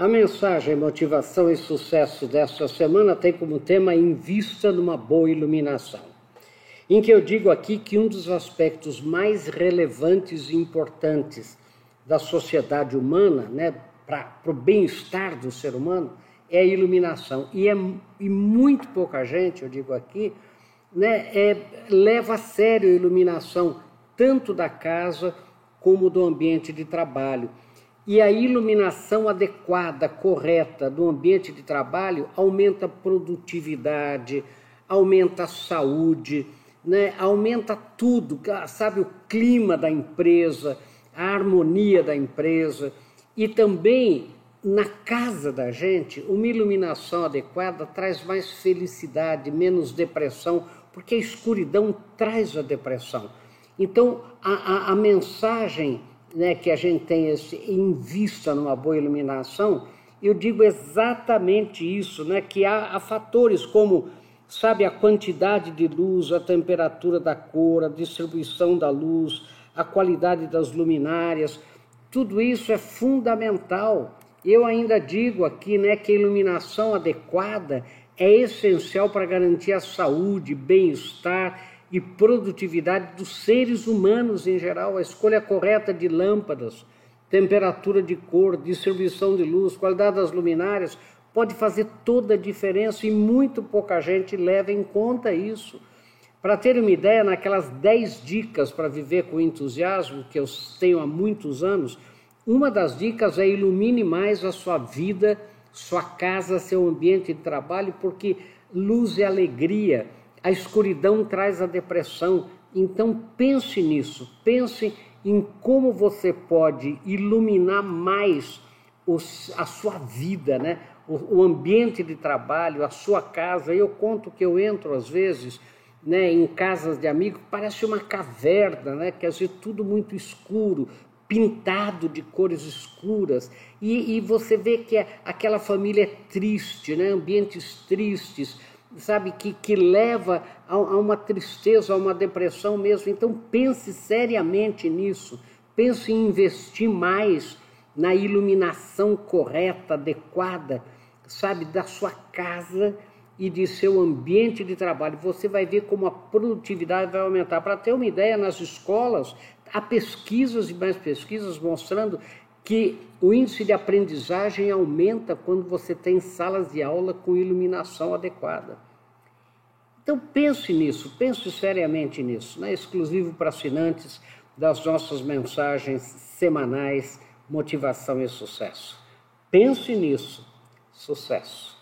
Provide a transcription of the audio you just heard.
A mensagem Motivação e Sucesso desta semana tem como tema Invista numa boa iluminação. Em que eu digo aqui que um dos aspectos mais relevantes e importantes da sociedade humana, né, para o bem-estar do ser humano, é a iluminação. E, é, e muito pouca gente, eu digo aqui, né, é, leva a sério a iluminação, tanto da casa como do ambiente de trabalho. E a iluminação adequada, correta do ambiente de trabalho aumenta a produtividade, aumenta a saúde, né? aumenta tudo, sabe, o clima da empresa, a harmonia da empresa. E também na casa da gente, uma iluminação adequada traz mais felicidade, menos depressão, porque a escuridão traz a depressão. Então, a, a, a mensagem né, que a gente tem esse, em vista numa boa iluminação, eu digo exatamente isso, né, que há, há fatores como, sabe, a quantidade de luz, a temperatura da cor, a distribuição da luz, a qualidade das luminárias, tudo isso é fundamental. Eu ainda digo aqui né, que a iluminação adequada é essencial para garantir a saúde, bem-estar e produtividade dos seres humanos em geral, a escolha correta de lâmpadas, temperatura de cor, distribuição de luz, qualidade das luminárias, pode fazer toda a diferença e muito pouca gente leva em conta isso. Para ter uma ideia, naquelas 10 dicas para viver com entusiasmo que eu tenho há muitos anos, uma das dicas é ilumine mais a sua vida, sua casa, seu ambiente de trabalho, porque luz e alegria a escuridão traz a depressão. Então pense nisso, pense em como você pode iluminar mais os, a sua vida, né? O, o, ambiente de trabalho, a sua casa. Eu conto que eu entro às vezes né, em casas de amigos, parece uma caverna, né? quer dizer, tudo muito escuro, pintado de cores escuras. E, e você vê que é, aquela família é triste, né? ambientes tristes sabe, que, que leva a, a uma tristeza, a uma depressão mesmo. Então pense seriamente nisso, pense em investir mais na iluminação correta, adequada, sabe, da sua casa e de seu ambiente de trabalho. Você vai ver como a produtividade vai aumentar. Para ter uma ideia, nas escolas, há pesquisas e mais pesquisas mostrando que o índice de aprendizagem aumenta quando você tem salas de aula com iluminação adequada. Então pense nisso, pense seriamente nisso, não é exclusivo para assinantes das nossas mensagens semanais Motivação e Sucesso. Pense nisso. Sucesso.